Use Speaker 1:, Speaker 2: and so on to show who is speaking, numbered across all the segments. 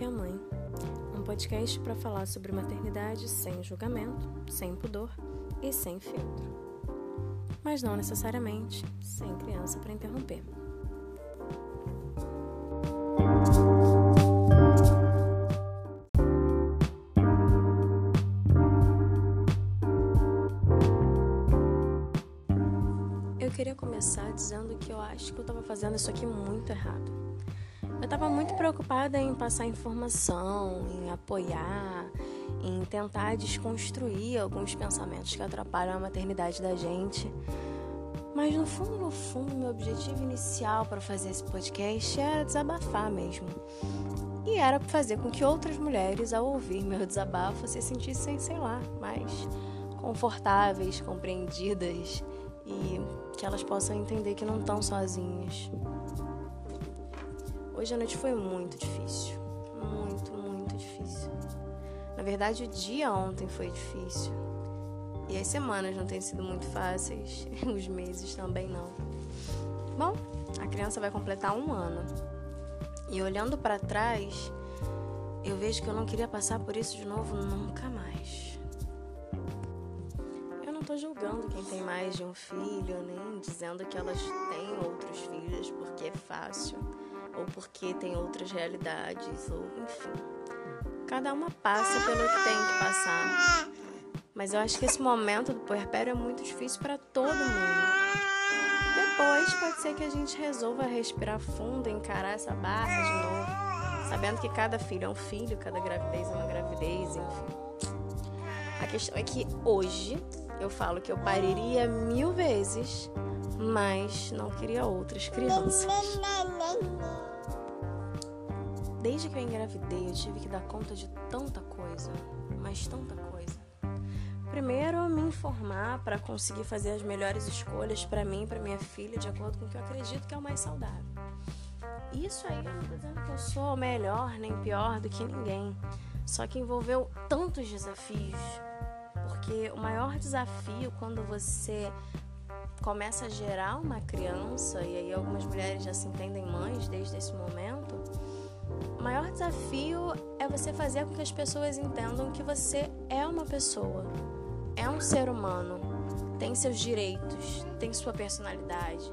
Speaker 1: que a Mãe, um podcast para falar sobre maternidade sem julgamento, sem pudor e sem filtro. Mas não necessariamente sem criança para interromper. Eu queria começar dizendo que eu acho que eu estava fazendo isso aqui muito errado. Eu estava muito preocupada em passar informação, em apoiar, em tentar desconstruir alguns pensamentos que atrapalham a maternidade da gente. Mas no fundo, no fundo, meu objetivo inicial para fazer esse podcast era desabafar mesmo. E era fazer com que outras mulheres, ao ouvir meu desabafo, se sentissem, sei lá, mais confortáveis, compreendidas e que elas possam entender que não estão sozinhas. Hoje a noite foi muito difícil. Muito, muito difícil. Na verdade, o dia ontem foi difícil. E as semanas não têm sido muito fáceis. Os meses também não. Bom, a criança vai completar um ano. E olhando para trás, eu vejo que eu não queria passar por isso de novo nunca mais tô julgando quem tem mais de um filho, nem dizendo que elas têm outros filhos porque é fácil, ou porque tem outras realidades, ou enfim. Cada uma passa pelo que tem que passar. Mas eu acho que esse momento do puerpério é muito difícil para todo mundo. Depois pode ser que a gente resolva respirar fundo encarar essa barra de novo, sabendo que cada filho é um filho, cada gravidez é uma gravidez, enfim. A questão é que hoje eu falo que eu pariria mil vezes, mas não queria outras crianças. Desde que eu engravidei, eu tive que dar conta de tanta coisa, mas tanta coisa. Primeiro, me informar para conseguir fazer as melhores escolhas para mim e para minha filha, de acordo com o que eu acredito que é o mais saudável. Isso aí eu não tô dizendo que eu sou melhor nem pior do que ninguém, só que envolveu tantos desafios porque o maior desafio quando você começa a gerar uma criança, e aí algumas mulheres já se entendem mães desde esse momento, o maior desafio é você fazer com que as pessoas entendam que você é uma pessoa, é um ser humano, tem seus direitos, tem sua personalidade,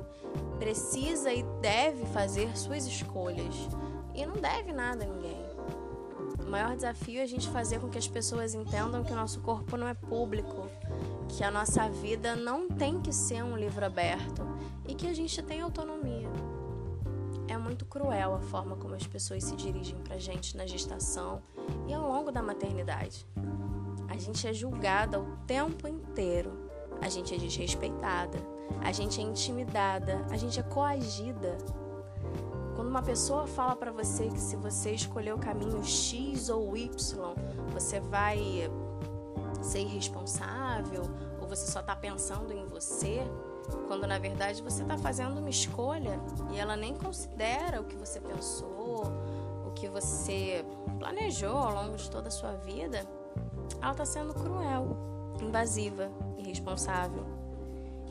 Speaker 1: precisa e deve fazer suas escolhas e não deve nada a ninguém. O maior desafio é a gente fazer com que as pessoas entendam que o nosso corpo não é público, que a nossa vida não tem que ser um livro aberto e que a gente tem autonomia. É muito cruel a forma como as pessoas se dirigem pra gente na gestação e ao longo da maternidade. A gente é julgada o tempo inteiro, a gente é desrespeitada, a gente é intimidada, a gente é coagida quando uma pessoa fala para você que se você escolher o caminho X ou Y, você vai ser irresponsável ou você só está pensando em você, quando na verdade você está fazendo uma escolha e ela nem considera o que você pensou, o que você planejou ao longo de toda a sua vida, ela está sendo cruel, invasiva, irresponsável.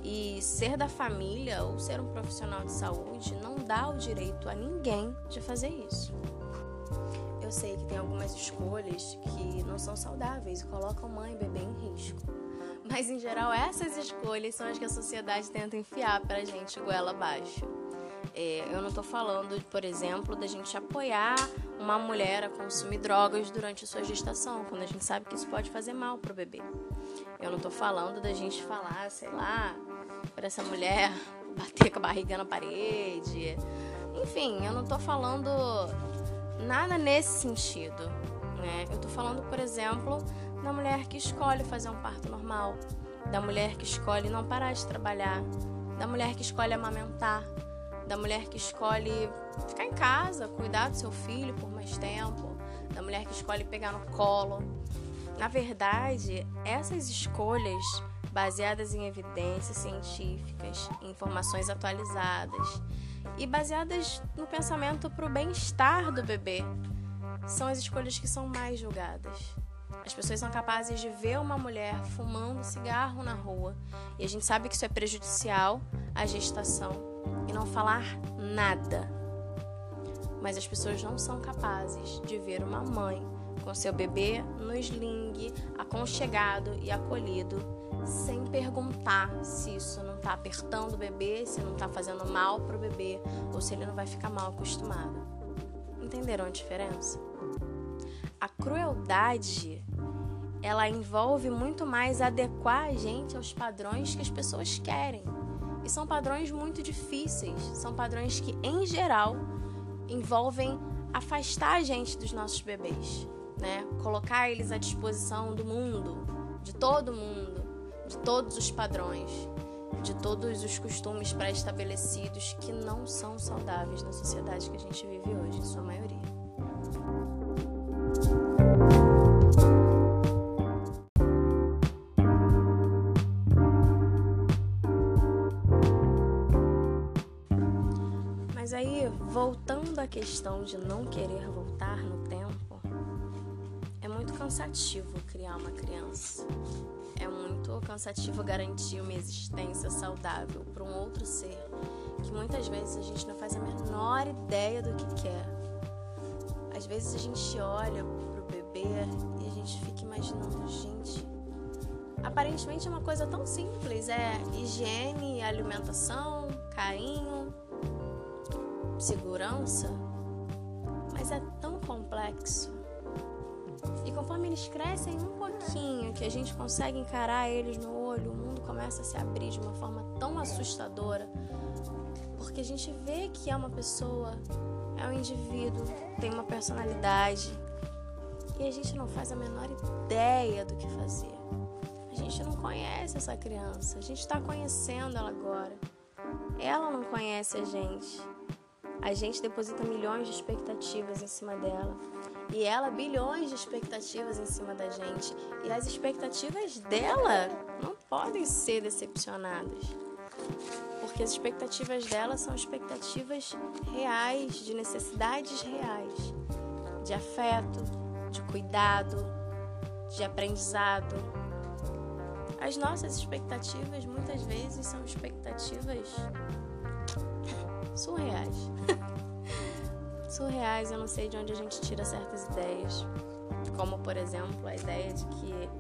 Speaker 1: E ser da família ou ser um profissional de saúde não dá o direito a ninguém de fazer isso. Eu sei que tem algumas escolhas que não são saudáveis e colocam mãe e bebê em risco. Mas em geral, essas escolhas são as que a sociedade tenta enfiar pra gente goela abaixo. É, eu não tô falando, por exemplo, da gente apoiar uma mulher a consumir drogas durante a sua gestação, quando a gente sabe que isso pode fazer mal pro bebê. Eu não tô falando da gente falar, sei lá, para essa mulher bater com a barriga na parede. Enfim, eu não tô falando nada nesse sentido, né? Eu tô falando, por exemplo, da mulher que escolhe fazer um parto normal, da mulher que escolhe não parar de trabalhar, da mulher que escolhe amamentar, da mulher que escolhe ficar em casa, cuidar do seu filho por mais tempo, da mulher que escolhe pegar no colo. Na verdade, essas escolhas baseadas em evidências científicas, informações atualizadas e baseadas no pensamento para o bem-estar do bebê, são as escolhas que são mais julgadas. As pessoas são capazes de ver uma mulher fumando cigarro na rua e a gente sabe que isso é prejudicial à gestação e não falar nada. mas as pessoas não são capazes de ver uma mãe com seu bebê no sling, aconchegado e acolhido, sem perguntar se isso não está apertando o bebê, se não está fazendo mal para o bebê ou se ele não vai ficar mal acostumado. Entenderam a diferença? A crueldade ela envolve muito mais adequar a gente aos padrões que as pessoas querem. E são padrões muito difíceis, são padrões que, em geral, envolvem afastar a gente dos nossos bebês, né? Colocar eles à disposição do mundo, de todo mundo, de todos os padrões, de todos os costumes pré-estabelecidos que não são saudáveis na sociedade que a gente vive hoje, em sua maioria. Voltando à questão de não querer voltar no tempo, é muito cansativo criar uma criança. É muito cansativo garantir uma existência saudável para um outro ser que muitas vezes a gente não faz a menor ideia do que quer. Às vezes a gente olha pro bebê e a gente fica imaginando, gente, aparentemente é uma coisa tão simples, é higiene, alimentação, carinho, segurança, mas é tão complexo. E conforme eles crescem um pouquinho, que a gente consegue encarar eles no olho, o mundo começa a se abrir de uma forma tão assustadora, porque a gente vê que é uma pessoa, é um indivíduo, tem uma personalidade, e a gente não faz a menor ideia do que fazer. A gente não conhece essa criança, a gente está conhecendo ela agora. Ela não conhece a gente. A gente deposita milhões de expectativas em cima dela. E ela, bilhões de expectativas em cima da gente. E as expectativas dela não podem ser decepcionadas. Porque as expectativas dela são expectativas reais, de necessidades reais, de afeto, de cuidado, de aprendizado. As nossas expectativas muitas vezes são expectativas surreais. surreais, eu não sei de onde a gente tira certas ideias. Como, por exemplo, a ideia de que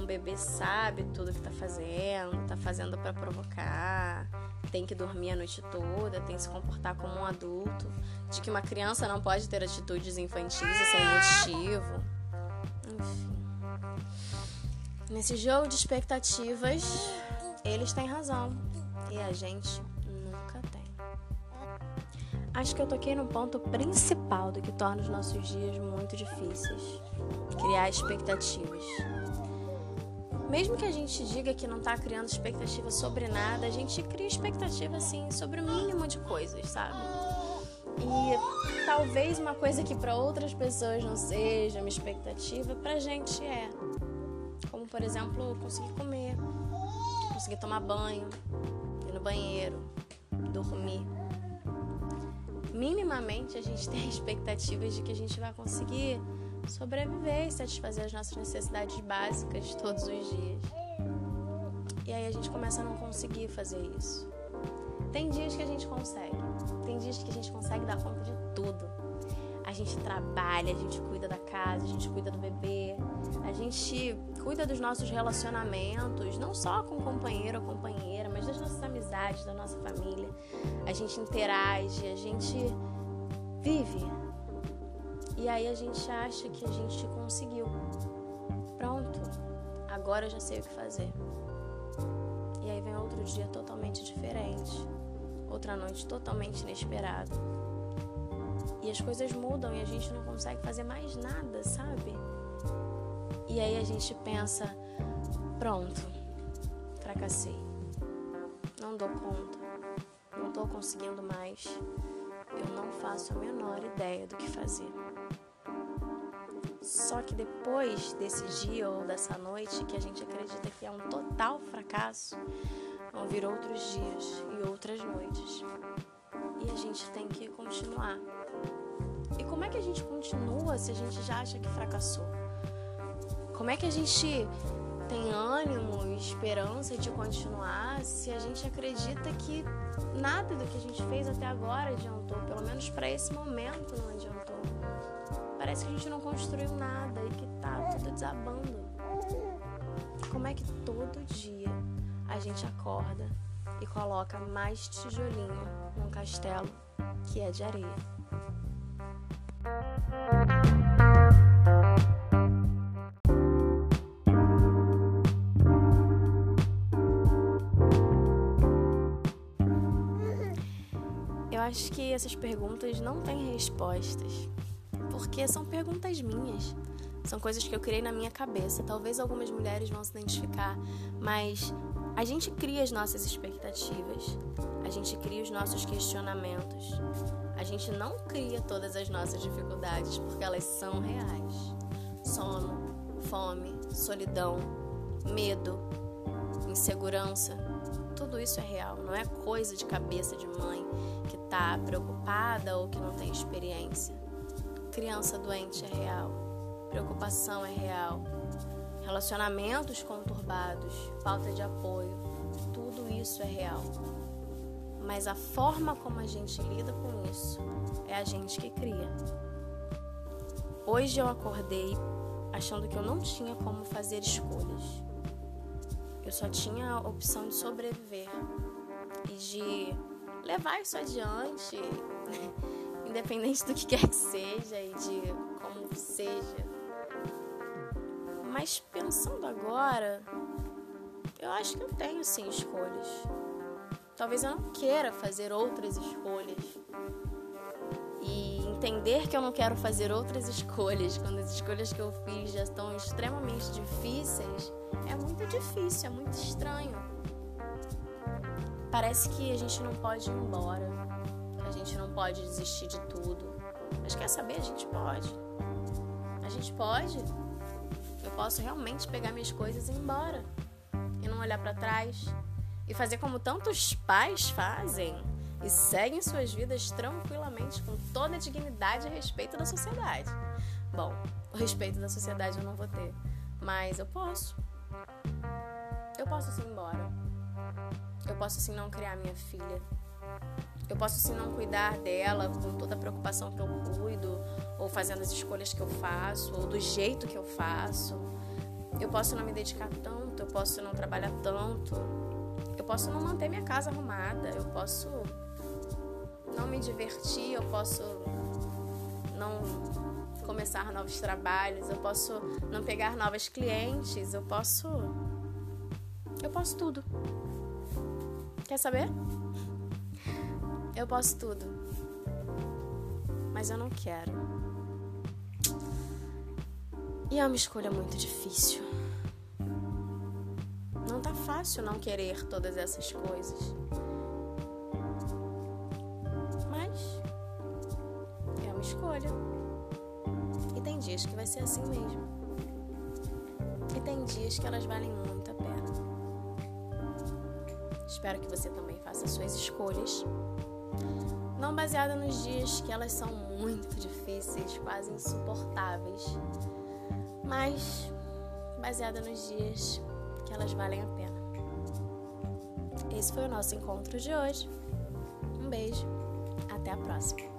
Speaker 1: um bebê sabe tudo que tá fazendo, tá fazendo para provocar, tem que dormir a noite toda, tem que se comportar como um adulto, de que uma criança não pode ter atitudes infantis e sem motivo. Enfim. Nesse jogo de expectativas, eles têm razão e a gente Acho que eu toquei no ponto principal do que torna os nossos dias muito difíceis: criar expectativas. Mesmo que a gente diga que não está criando expectativa sobre nada, a gente cria expectativa assim sobre o mínimo de coisas, sabe? E talvez uma coisa que para outras pessoas não seja uma expectativa, pra gente é. Como por exemplo, conseguir comer, conseguir tomar banho, ir no banheiro, dormir minimamente a gente tem expectativas de que a gente vai conseguir sobreviver e satisfazer as nossas necessidades básicas todos os dias. E aí a gente começa a não conseguir fazer isso. Tem dias que a gente consegue, tem dias que a gente consegue dar conta de tudo. A gente trabalha, a gente cuida da casa, a gente cuida do bebê, a gente cuida dos nossos relacionamentos, não só com companheiro ou companheira, da nossa família. A gente interage, a gente vive. E aí a gente acha que a gente conseguiu. Pronto, agora eu já sei o que fazer. E aí vem outro dia totalmente diferente, outra noite totalmente inesperada. E as coisas mudam e a gente não consegue fazer mais nada, sabe? E aí a gente pensa: pronto, fracassei. Não dou conta, não estou conseguindo mais. Eu não faço a menor ideia do que fazer. Só que depois desse dia ou dessa noite que a gente acredita que é um total fracasso, vão vir outros dias e outras noites. E a gente tem que continuar. E como é que a gente continua se a gente já acha que fracassou? Como é que a gente tem ânimo e esperança de continuar se a gente acredita que nada do que a gente fez até agora adiantou, pelo menos para esse momento não adiantou. Parece que a gente não construiu nada e que tá tudo desabando. Como é que todo dia a gente acorda e coloca mais tijolinho num castelo que é de areia? Acho que essas perguntas não têm respostas, porque são perguntas minhas. São coisas que eu criei na minha cabeça. Talvez algumas mulheres vão se identificar, mas a gente cria as nossas expectativas, a gente cria os nossos questionamentos. A gente não cria todas as nossas dificuldades porque elas são reais. Sono, fome, solidão, medo, insegurança, tudo isso é real, não é coisa de cabeça de mãe que tá preocupada ou que não tem experiência. Criança doente é real, preocupação é real, relacionamentos conturbados, falta de apoio, tudo isso é real. Mas a forma como a gente lida com isso é a gente que cria. Hoje eu acordei achando que eu não tinha como fazer escolhas. Eu só tinha a opção de sobreviver e de levar isso adiante, independente do que quer que seja e de como seja. Mas pensando agora, eu acho que eu tenho sim escolhas. Talvez eu não queira fazer outras escolhas. Entender que eu não quero fazer outras escolhas quando as escolhas que eu fiz já estão extremamente difíceis é muito difícil, é muito estranho. Parece que a gente não pode ir embora, a gente não pode desistir de tudo. Mas quer saber? A gente pode. A gente pode. Eu posso realmente pegar minhas coisas e ir embora. E não olhar para trás. E fazer como tantos pais fazem. E seguem suas vidas tranquilamente, com toda a dignidade e respeito da sociedade. Bom, o respeito da sociedade eu não vou ter. Mas eu posso. Eu posso sim ir embora. Eu posso sim não criar minha filha. Eu posso sim não cuidar dela com toda a preocupação que eu cuido, ou fazendo as escolhas que eu faço, ou do jeito que eu faço. Eu posso não me dedicar tanto, eu posso não trabalhar tanto. Eu posso não manter minha casa arrumada, eu posso não me divertir, eu posso não começar novos trabalhos, eu posso não pegar novas clientes, eu posso. Eu posso tudo. Quer saber? Eu posso tudo. Mas eu não quero. E é uma escolha muito difícil. Não tá fácil não querer todas essas coisas. Dias que vai ser assim mesmo. E tem dias que elas valem muito a pena. Espero que você também faça suas escolhas. Não baseada nos dias que elas são muito difíceis, quase insuportáveis, mas baseada nos dias que elas valem a pena. Esse foi o nosso encontro de hoje. Um beijo, até a próxima.